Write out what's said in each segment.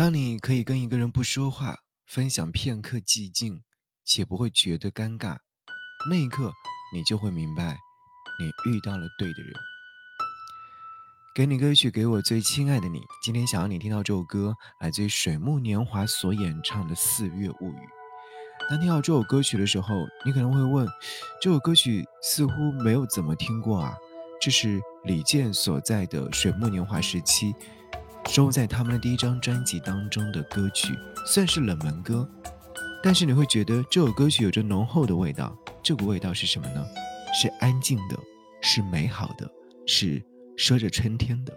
当你可以跟一个人不说话，分享片刻寂静，且不会觉得尴尬，那一刻你就会明白，你遇到了对的人。给你歌曲，给我最亲爱的你。今天想要你听到这首歌，来自于水木年华所演唱的《四月物语》。当听到这首歌曲的时候，你可能会问：这首歌曲似乎没有怎么听过啊？这是李健所在的水木年华时期收在他们的第一张专辑当中的歌曲，算是冷门歌。但是你会觉得这首歌曲有着浓厚的味道。这股味道是什么呢？是安静的，是美好的，是。说着春天的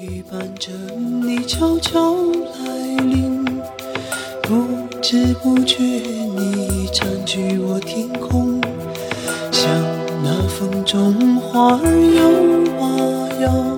雨伴着你悄悄来临不知不觉你占据我天空像那风中花儿摇啊摇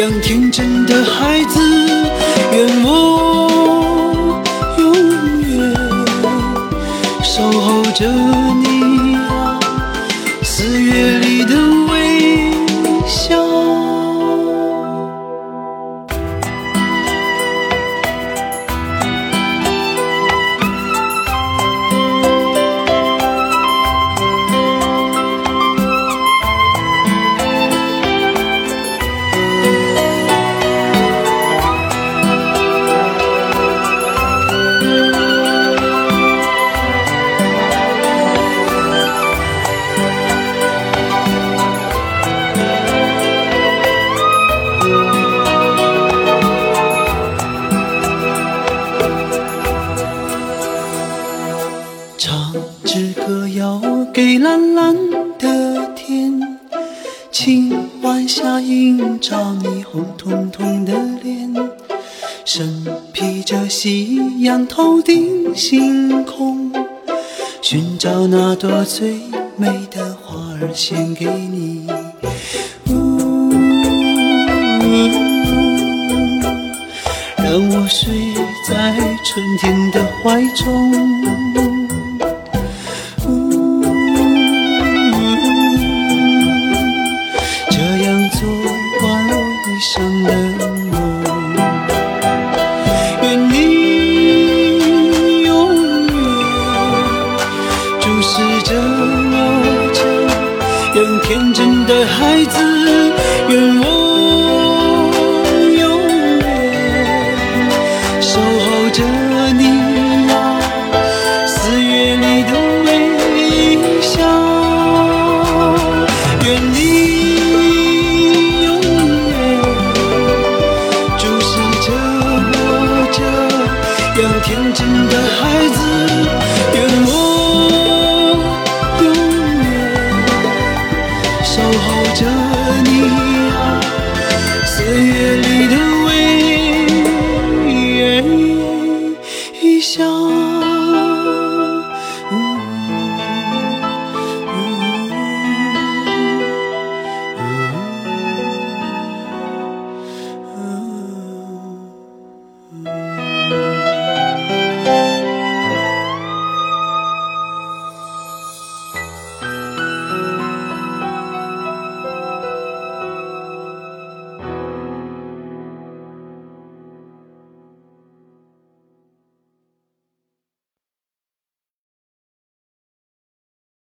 样天真的孩子，愿我永远守候着你。唱支歌谣给蓝蓝的天，青晚霞映照你红彤彤的脸，身披着夕阳头顶星空，寻找那朵最美的花儿献给你。让我睡在春天的怀中。守候着你呀四月里的微笑愿你永远注视着我这样天真的孩子。